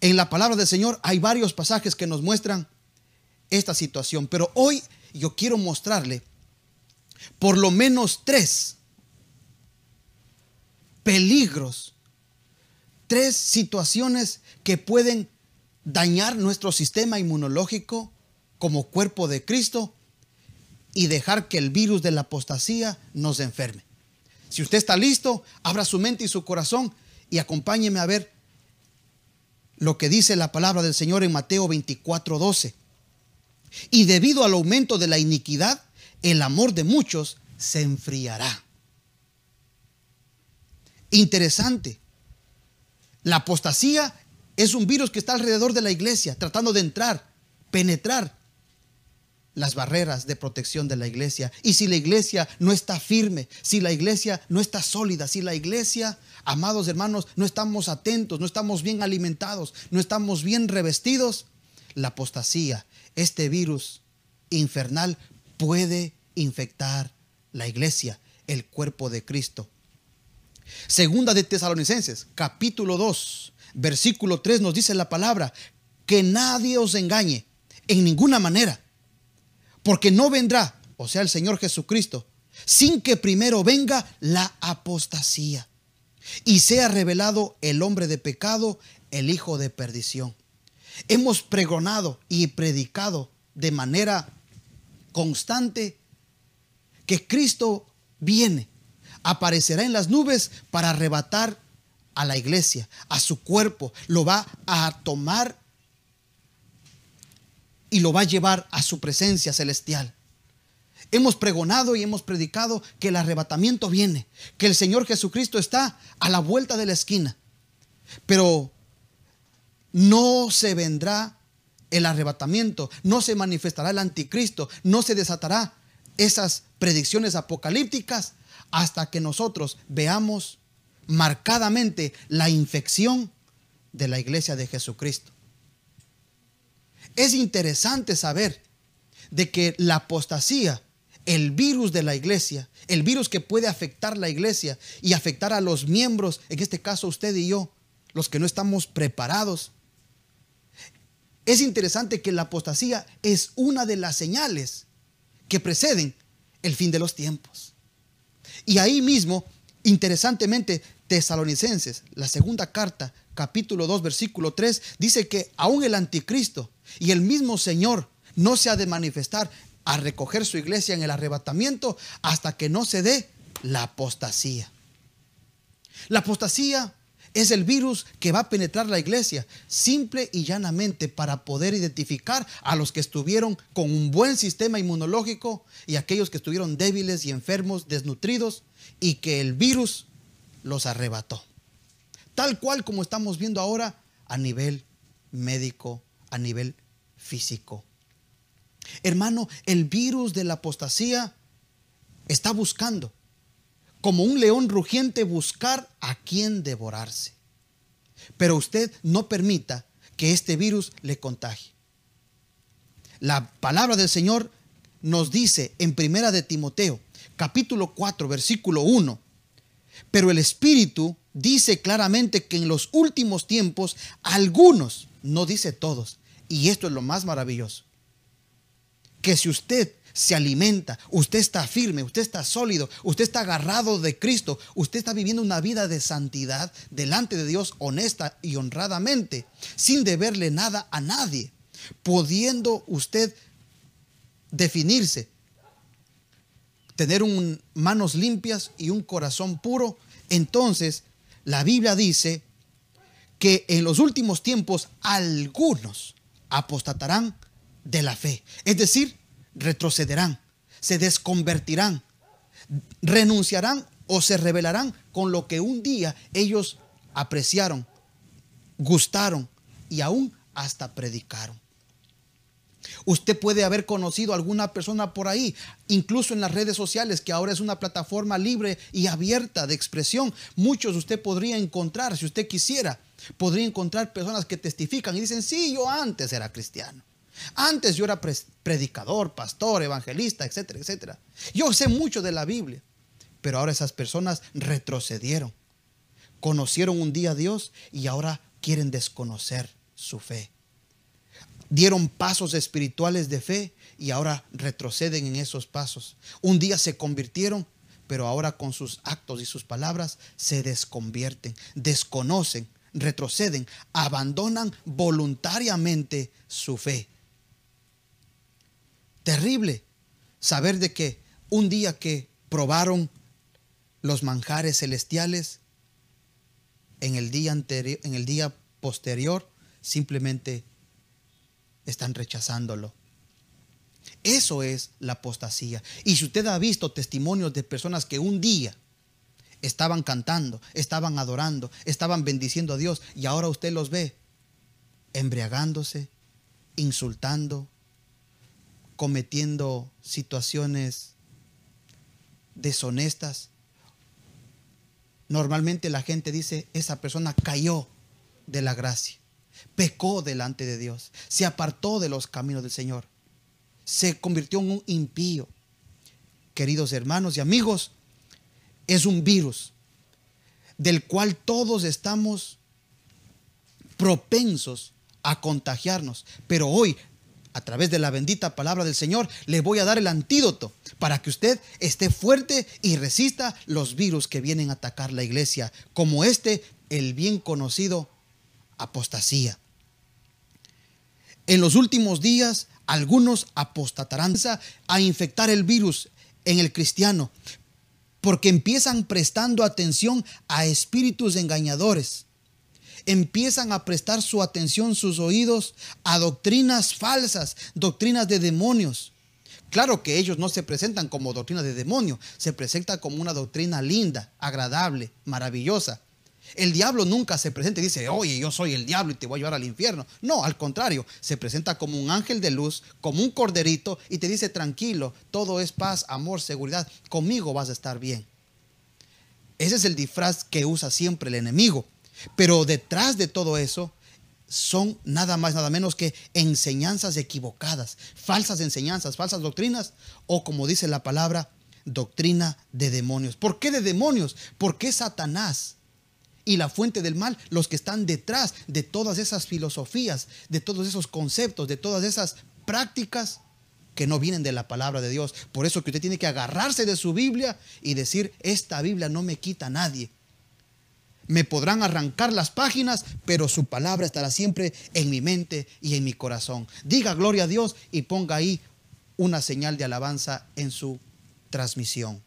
En la palabra del Señor hay varios pasajes que nos muestran esta situación, pero hoy yo quiero mostrarle por lo menos tres peligros, tres situaciones que pueden dañar nuestro sistema inmunológico como cuerpo de Cristo y dejar que el virus de la apostasía nos enferme. Si usted está listo, abra su mente y su corazón y acompáñeme a ver lo que dice la palabra del Señor en Mateo 24, 12. Y debido al aumento de la iniquidad, el amor de muchos se enfriará. Interesante. La apostasía es un virus que está alrededor de la iglesia, tratando de entrar, penetrar las barreras de protección de la iglesia. Y si la iglesia no está firme, si la iglesia no está sólida, si la iglesia, amados hermanos, no estamos atentos, no estamos bien alimentados, no estamos bien revestidos, la apostasía, este virus infernal puede infectar la iglesia, el cuerpo de Cristo. Segunda de Tesalonicenses, capítulo 2, versículo 3 nos dice la palabra, que nadie os engañe en ninguna manera porque no vendrá, o sea, el Señor Jesucristo, sin que primero venga la apostasía y sea revelado el hombre de pecado, el hijo de perdición. Hemos pregonado y predicado de manera constante que Cristo viene, aparecerá en las nubes para arrebatar a la iglesia, a su cuerpo, lo va a tomar y lo va a llevar a su presencia celestial. Hemos pregonado y hemos predicado que el arrebatamiento viene, que el Señor Jesucristo está a la vuelta de la esquina. Pero no se vendrá el arrebatamiento, no se manifestará el anticristo, no se desatará esas predicciones apocalípticas hasta que nosotros veamos marcadamente la infección de la iglesia de Jesucristo. Es interesante saber de que la apostasía, el virus de la iglesia, el virus que puede afectar la iglesia y afectar a los miembros, en este caso usted y yo, los que no estamos preparados. Es interesante que la apostasía es una de las señales que preceden el fin de los tiempos. Y ahí mismo, interesantemente, Tesalonicenses, la segunda carta, capítulo 2, versículo 3, dice que aún el anticristo y el mismo Señor no se ha de manifestar a recoger su iglesia en el arrebatamiento hasta que no se dé la apostasía. La apostasía es el virus que va a penetrar la iglesia simple y llanamente para poder identificar a los que estuvieron con un buen sistema inmunológico y aquellos que estuvieron débiles y enfermos, desnutridos y que el virus los arrebató. Tal cual como estamos viendo ahora a nivel médico, a nivel físico. Hermano, el virus de la apostasía está buscando, como un león rugiente, buscar a quien devorarse. Pero usted no permita que este virus le contagie. La palabra del Señor nos dice en Primera de Timoteo, capítulo 4, versículo 1, pero el Espíritu dice claramente que en los últimos tiempos algunos, no dice todos, y esto es lo más maravilloso, que si usted se alimenta, usted está firme, usted está sólido, usted está agarrado de Cristo, usted está viviendo una vida de santidad delante de Dios honesta y honradamente, sin deberle nada a nadie, pudiendo usted definirse tener un, manos limpias y un corazón puro, entonces la Biblia dice que en los últimos tiempos algunos apostatarán de la fe. Es decir, retrocederán, se desconvertirán, renunciarán o se rebelarán con lo que un día ellos apreciaron, gustaron y aún hasta predicaron. Usted puede haber conocido a alguna persona por ahí, incluso en las redes sociales, que ahora es una plataforma libre y abierta de expresión. Muchos usted podría encontrar, si usted quisiera, podría encontrar personas que testifican y dicen, sí, yo antes era cristiano. Antes yo era predicador, pastor, evangelista, etcétera, etcétera. Yo sé mucho de la Biblia, pero ahora esas personas retrocedieron. Conocieron un día a Dios y ahora quieren desconocer su fe. Dieron pasos espirituales de fe y ahora retroceden en esos pasos. Un día se convirtieron, pero ahora con sus actos y sus palabras se desconvierten, desconocen, retroceden, abandonan voluntariamente su fe. Terrible saber de que un día que probaron los manjares celestiales, en el día anterior, en el día posterior, simplemente están rechazándolo. Eso es la apostasía. Y si usted ha visto testimonios de personas que un día estaban cantando, estaban adorando, estaban bendiciendo a Dios y ahora usted los ve embriagándose, insultando, cometiendo situaciones deshonestas. Normalmente la gente dice, esa persona cayó de la gracia, pecó delante de Dios, se apartó de los caminos del Señor, se convirtió en un impío. Queridos hermanos y amigos, es un virus del cual todos estamos propensos a contagiarnos. Pero hoy, a través de la bendita palabra del Señor, le voy a dar el antídoto para que usted esté fuerte y resista los virus que vienen a atacar la iglesia, como este, el bien conocido apostasía. En los últimos días, algunos apostatarán a infectar el virus en el cristiano, porque empiezan prestando atención a espíritus engañadores. Empiezan a prestar su atención, sus oídos a doctrinas falsas, doctrinas de demonios. Claro que ellos no se presentan como doctrina de demonio, se presenta como una doctrina linda, agradable, maravillosa. El diablo nunca se presenta y dice, oye, yo soy el diablo y te voy a llevar al infierno. No, al contrario, se presenta como un ángel de luz, como un corderito y te dice, tranquilo, todo es paz, amor, seguridad, conmigo vas a estar bien. Ese es el disfraz que usa siempre el enemigo. Pero detrás de todo eso son nada más, nada menos que enseñanzas equivocadas, falsas enseñanzas, falsas doctrinas, o como dice la palabra, doctrina de demonios. ¿Por qué de demonios? Porque Satanás y la fuente del mal, los que están detrás de todas esas filosofías, de todos esos conceptos, de todas esas prácticas que no vienen de la palabra de Dios. Por eso que usted tiene que agarrarse de su Biblia y decir, esta Biblia no me quita a nadie. Me podrán arrancar las páginas, pero su palabra estará siempre en mi mente y en mi corazón. Diga gloria a Dios y ponga ahí una señal de alabanza en su transmisión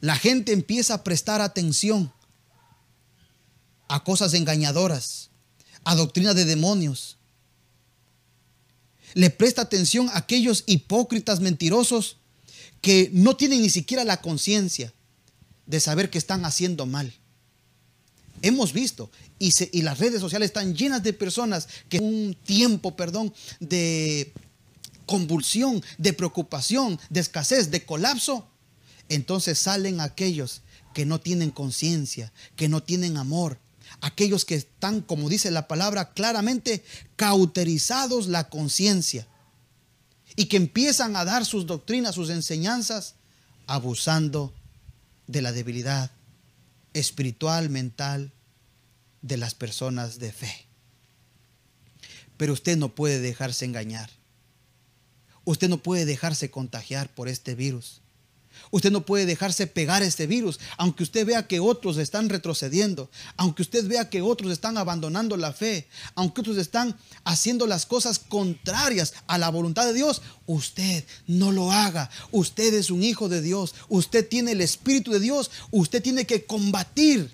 la gente empieza a prestar atención a cosas engañadoras, a doctrina de demonios. Le presta atención a aquellos hipócritas mentirosos que no tienen ni siquiera la conciencia de saber que están haciendo mal. Hemos visto y, las redes sociales están llenas de personas que un tiempo, perdón, de convulsión, de preocupación, de escasez, de colapso, entonces salen aquellos que no tienen conciencia, que no tienen amor, aquellos que están, como dice la palabra claramente, cauterizados la conciencia y que empiezan a dar sus doctrinas, sus enseñanzas, abusando de la debilidad espiritual, mental de las personas de fe. Pero usted no puede dejarse engañar. Usted no puede dejarse contagiar por este virus. Usted no puede dejarse pegar este virus, aunque usted vea que otros están retrocediendo, aunque usted vea que otros están abandonando la fe, aunque otros están haciendo las cosas contrarias a la voluntad de Dios, usted no lo haga. Usted es un hijo de Dios, usted tiene el Espíritu de Dios, usted tiene que combatir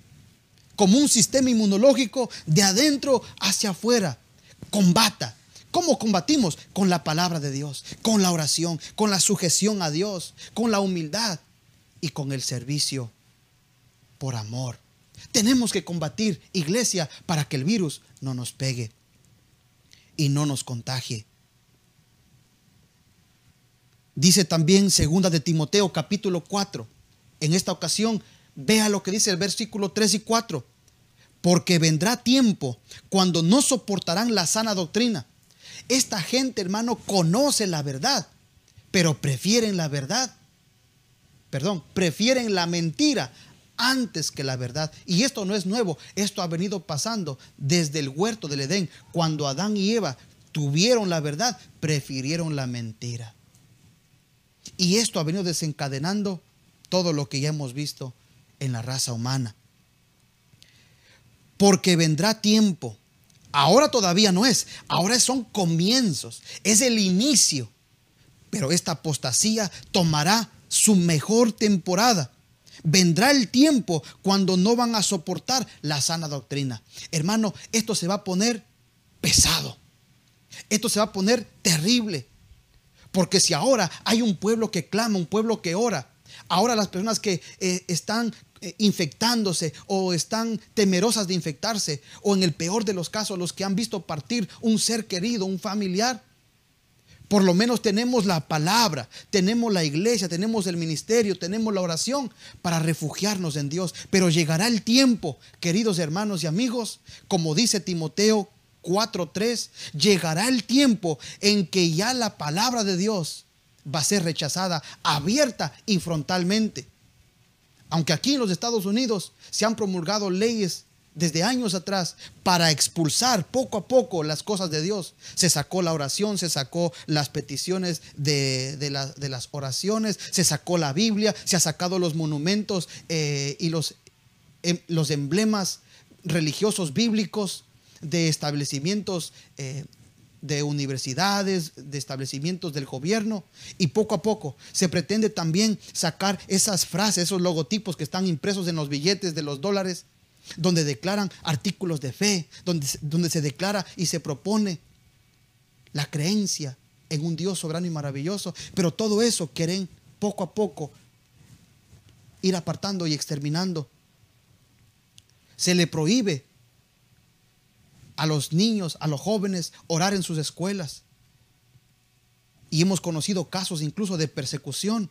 como un sistema inmunológico de adentro hacia afuera. Combata ¿Cómo combatimos? Con la palabra de Dios, con la oración, con la sujeción a Dios, con la humildad y con el servicio por amor. Tenemos que combatir, iglesia, para que el virus no nos pegue y no nos contagie. Dice también segunda de Timoteo capítulo 4. En esta ocasión, vea lo que dice el versículo 3 y 4. Porque vendrá tiempo cuando no soportarán la sana doctrina esta gente, hermano, conoce la verdad, pero prefieren la verdad. Perdón, prefieren la mentira antes que la verdad. Y esto no es nuevo, esto ha venido pasando desde el huerto del Edén. Cuando Adán y Eva tuvieron la verdad, prefirieron la mentira. Y esto ha venido desencadenando todo lo que ya hemos visto en la raza humana. Porque vendrá tiempo. Ahora todavía no es, ahora son comienzos, es el inicio. Pero esta apostasía tomará su mejor temporada. Vendrá el tiempo cuando no van a soportar la sana doctrina. Hermano, esto se va a poner pesado. Esto se va a poner terrible. Porque si ahora hay un pueblo que clama, un pueblo que ora, ahora las personas que eh, están infectándose o están temerosas de infectarse, o en el peor de los casos, los que han visto partir un ser querido, un familiar, por lo menos tenemos la palabra, tenemos la iglesia, tenemos el ministerio, tenemos la oración para refugiarnos en Dios. Pero llegará el tiempo, queridos hermanos y amigos, como dice Timoteo 4.3, llegará el tiempo en que ya la palabra de Dios va a ser rechazada abierta y frontalmente. Aunque aquí en los Estados Unidos se han promulgado leyes desde años atrás para expulsar poco a poco las cosas de Dios. Se sacó la oración, se sacó las peticiones de, las oraciones, se sacó la Biblia, se ha sacado los monumentos eh, y los, em, los emblemas religiosos bíblicos de establecimientos eh, de universidades, de establecimientos del gobierno. Y poco a poco se pretende también sacar esas frases, esos logotipos que están impresos en los billetes de los dólares donde declaran artículos de fe, donde, donde se declara y se propone la creencia en un Dios soberano y maravilloso. Pero todo eso quieren poco a poco ir apartando y exterminando. Se le prohíbe a los niños, a los jóvenes, orar en sus escuelas. Y hemos conocido casos incluso de persecución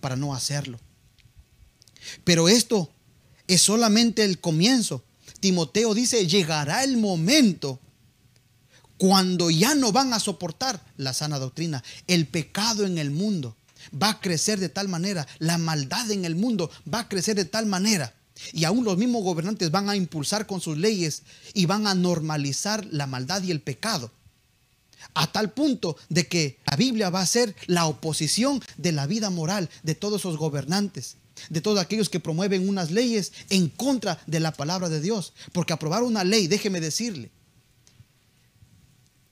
para no hacerlo. Pero esto es solamente el comienzo. Timoteo dice, llegará el momento cuando ya no van a soportar la sana doctrina. El pecado en el mundo va a crecer de tal manera, la maldad en el mundo va a crecer de tal manera. Y aún los mismos gobernantes van a impulsar con sus leyes y van a normalizar la maldad y el pecado. A tal punto de que la Biblia va a ser la oposición de la vida moral de todos esos gobernantes de todos aquellos que promueven unas leyes en contra de la palabra de Dios. Porque aprobar una ley, déjeme decirle,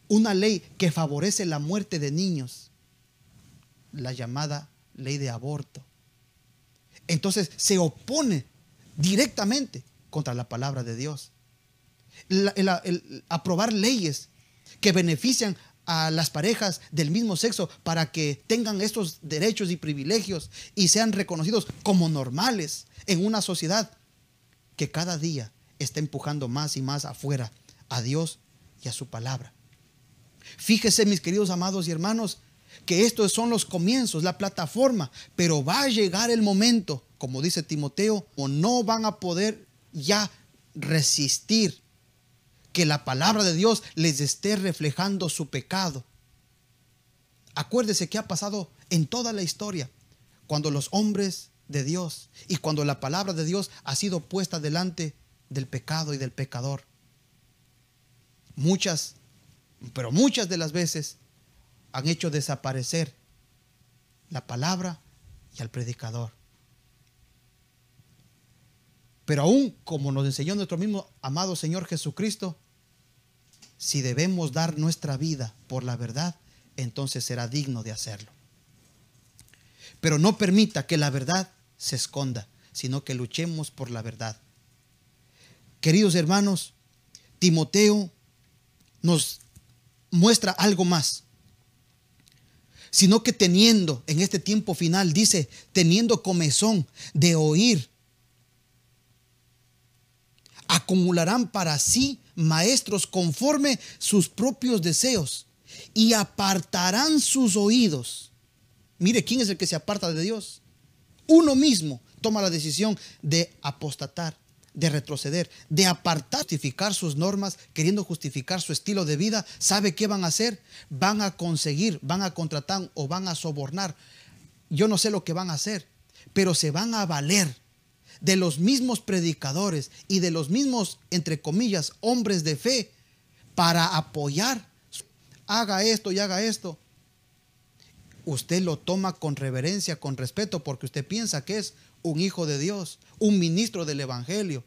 una ley que favorece la muerte de niños, la llamada ley de aborto, entonces se opone directamente contra la palabra de Dios. aprobar leyes que benefician a las parejas del mismo sexo para que tengan estos derechos y privilegios y sean reconocidos como normales en una sociedad que cada día está empujando más y más afuera a Dios y a su palabra. Fíjese, mis queridos amados y hermanos, que estos son los comienzos, la plataforma, pero va a llegar el momento, como dice Timoteo, o no van a poder ya resistir que la palabra de Dios les esté reflejando su pecado. Acuérdese que ha pasado en toda la historia, cuando los hombres de Dios y cuando la palabra de Dios ha sido puesta delante del pecado y del pecador. Muchas, pero muchas de las veces han hecho desaparecer la palabra y al predicador. Pero aún como nos enseñó nuestro mismo amado Señor Jesucristo, si debemos dar nuestra vida por la verdad, entonces será digno de hacerlo. Pero no permita que la verdad se esconda, sino que luchemos por la verdad. Queridos hermanos, Timoteo nos muestra algo más, sino que teniendo en este tiempo final, dice, teniendo comezón de oír, acumularán para sí maestros conforme sus propios deseos y apartarán sus oídos. Mire, ¿quién es el que se aparta de Dios? Uno mismo toma la decisión de apostatar, de retroceder, de apartar, justificar sus normas, queriendo justificar su estilo de vida. ¿Sabe qué van a hacer? Van a conseguir, van a contratar o van a sobornar. Yo no sé lo que van a hacer, pero se van a valer de los mismos predicadores y de los mismos, entre comillas, hombres de fe para apoyar. Haga esto y haga esto. Usted lo toma con reverencia, con respeto, porque usted piensa que es un hijo de Dios, un ministro del Evangelio.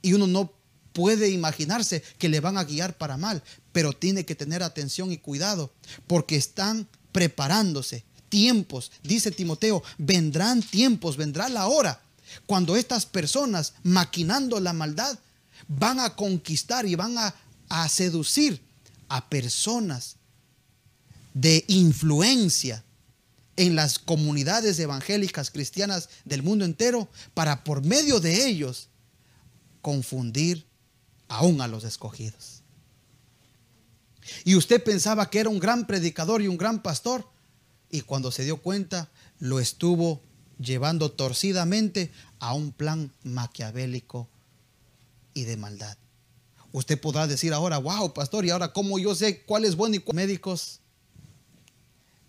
Y uno no puede imaginarse que le van a guiar para mal, pero tiene que tener atención y cuidado, porque están preparándose. Tiempos, dice Timoteo, vendrán tiempos, vendrá la hora, cuando estas personas, maquinando la maldad, van a conquistar y van a, a seducir a personas de influencia en las comunidades evangélicas cristianas del mundo entero para por medio de ellos confundir aún a los escogidos. Y usted pensaba que era un gran predicador y un gran pastor y cuando se dio cuenta lo estuvo llevando torcidamente a un plan maquiavélico y de maldad. Usted podrá decir ahora, wow, pastor, y ahora cómo yo sé cuál es bueno y cuál médicos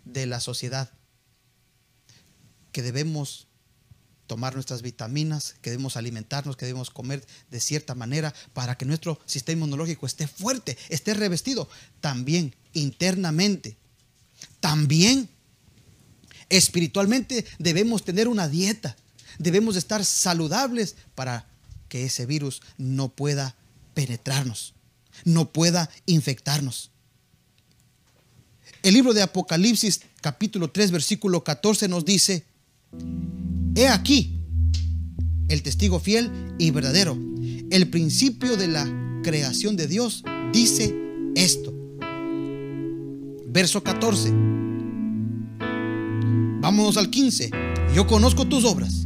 de la sociedad que debemos tomar nuestras vitaminas, que debemos alimentarnos, que debemos comer de cierta manera para que nuestro sistema inmunológico esté fuerte, esté revestido. También internamente, también espiritualmente debemos tener una dieta, debemos estar saludables para que ese virus no pueda penetrarnos, no pueda infectarnos. El libro de Apocalipsis capítulo 3 versículo 14 nos dice, He aquí el testigo fiel y verdadero. El principio de la creación de Dios dice esto. Verso 14. Vámonos al 15. Yo conozco tus obras,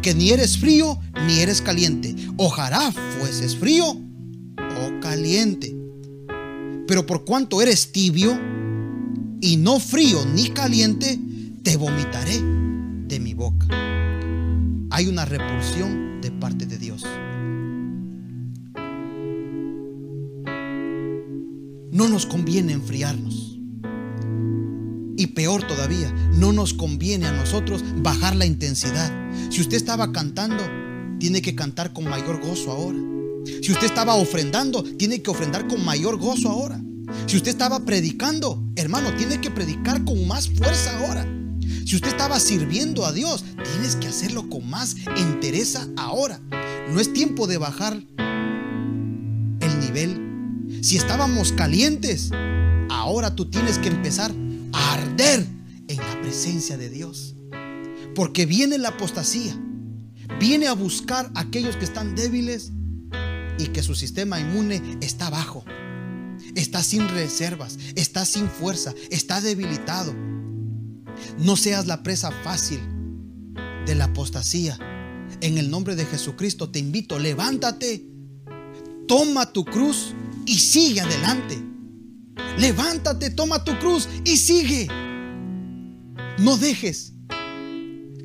que ni eres frío ni eres caliente. Ojalá fueses frío o caliente. Pero por cuanto eres tibio y no frío ni caliente, te vomitaré de mi boca. Hay una repulsión de parte de Dios. No nos conviene enfriarnos. Y peor todavía, no nos conviene a nosotros bajar la intensidad. Si usted estaba cantando, tiene que cantar con mayor gozo ahora. Si usted estaba ofrendando, tiene que ofrendar con mayor gozo ahora. Si usted estaba predicando, hermano, tiene que predicar con más fuerza ahora. Si usted estaba sirviendo a Dios, tienes que hacerlo con más entereza ahora. No es tiempo de bajar el nivel. Si estábamos calientes, ahora tú tienes que empezar arder en la presencia de Dios. Porque viene la apostasía. Viene a buscar a aquellos que están débiles y que su sistema inmune está bajo. Está sin reservas, está sin fuerza, está debilitado. No seas la presa fácil de la apostasía. En el nombre de Jesucristo te invito, levántate, toma tu cruz y sigue adelante. Levántate, toma tu cruz y sigue. No dejes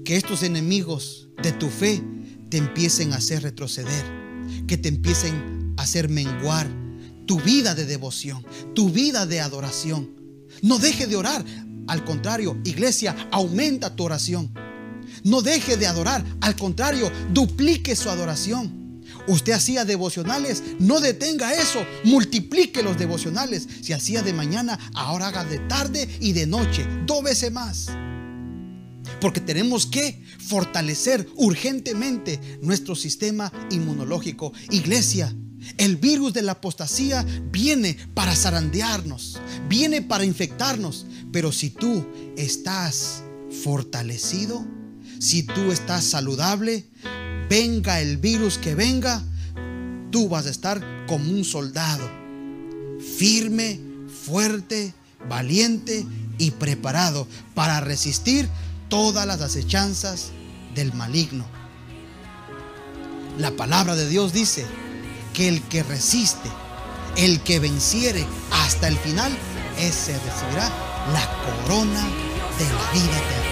que estos enemigos de tu fe te empiecen a hacer retroceder, que te empiecen a hacer menguar tu vida de devoción, tu vida de adoración. No deje de orar. Al contrario, iglesia, aumenta tu oración. No deje de adorar. Al contrario, duplique su adoración. Usted hacía devocionales, no detenga eso, multiplique los devocionales. Si hacía de mañana, ahora haga de tarde y de noche, dos veces más. Porque tenemos que fortalecer urgentemente nuestro sistema inmunológico. Iglesia, el virus de la apostasía viene para zarandearnos, viene para infectarnos. Pero si tú estás fortalecido, si tú estás saludable, venga el virus que venga, tú vas a estar como un soldado, firme, fuerte, valiente y preparado para resistir todas las acechanzas del maligno. La palabra de Dios dice, que el que resiste, el que venciere hasta el final, ese recibirá la corona de la vida eterna.